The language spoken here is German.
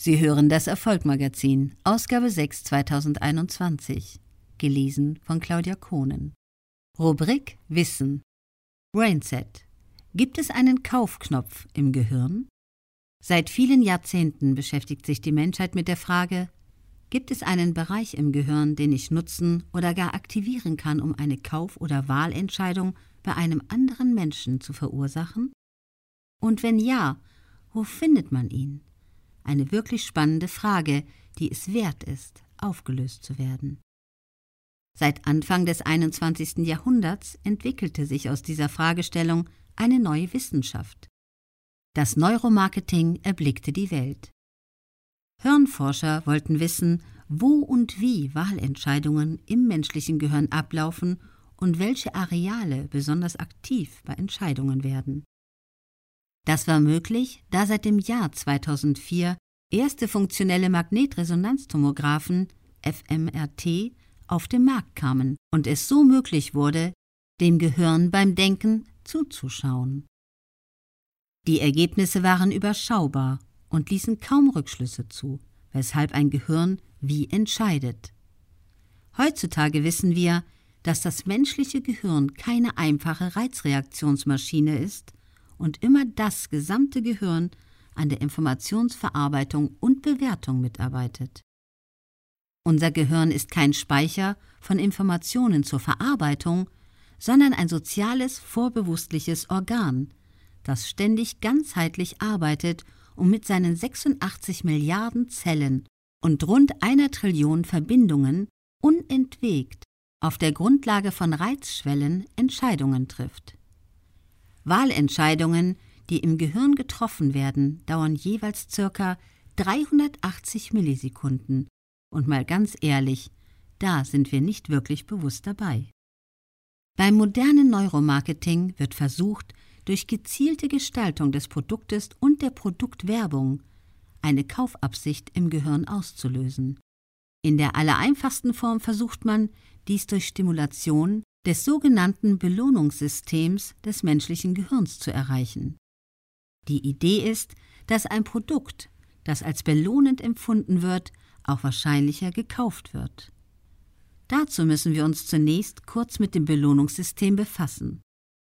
Sie hören das Erfolgmagazin, Ausgabe 6 2021, gelesen von Claudia Kohnen. Rubrik Wissen. Brainset. Gibt es einen Kaufknopf im Gehirn? Seit vielen Jahrzehnten beschäftigt sich die Menschheit mit der Frage, gibt es einen Bereich im Gehirn, den ich nutzen oder gar aktivieren kann, um eine Kauf- oder Wahlentscheidung bei einem anderen Menschen zu verursachen? Und wenn ja, wo findet man ihn? Eine wirklich spannende Frage, die es wert ist, aufgelöst zu werden. Seit Anfang des 21. Jahrhunderts entwickelte sich aus dieser Fragestellung eine neue Wissenschaft. Das Neuromarketing erblickte die Welt. Hirnforscher wollten wissen, wo und wie Wahlentscheidungen im menschlichen Gehirn ablaufen und welche Areale besonders aktiv bei Entscheidungen werden. Das war möglich, da seit dem Jahr 2004 erste funktionelle Magnetresonanztomographen fMRT auf den Markt kamen und es so möglich wurde, dem Gehirn beim Denken zuzuschauen. Die Ergebnisse waren überschaubar und ließen kaum Rückschlüsse zu, weshalb ein Gehirn wie entscheidet. Heutzutage wissen wir, dass das menschliche Gehirn keine einfache Reizreaktionsmaschine ist, und immer das gesamte Gehirn an der Informationsverarbeitung und Bewertung mitarbeitet. Unser Gehirn ist kein Speicher von Informationen zur Verarbeitung, sondern ein soziales, vorbewusstliches Organ, das ständig ganzheitlich arbeitet und mit seinen 86 Milliarden Zellen und rund einer Trillion Verbindungen unentwegt auf der Grundlage von Reizschwellen Entscheidungen trifft. Wahlentscheidungen, die im Gehirn getroffen werden, dauern jeweils circa 380 Millisekunden. Und mal ganz ehrlich, da sind wir nicht wirklich bewusst dabei. Beim modernen Neuromarketing wird versucht, durch gezielte Gestaltung des Produktes und der Produktwerbung eine Kaufabsicht im Gehirn auszulösen. In der allereinfachsten Form versucht man, dies durch Stimulation des sogenannten Belohnungssystems des menschlichen Gehirns zu erreichen. Die Idee ist, dass ein Produkt, das als belohnend empfunden wird, auch wahrscheinlicher gekauft wird. Dazu müssen wir uns zunächst kurz mit dem Belohnungssystem befassen.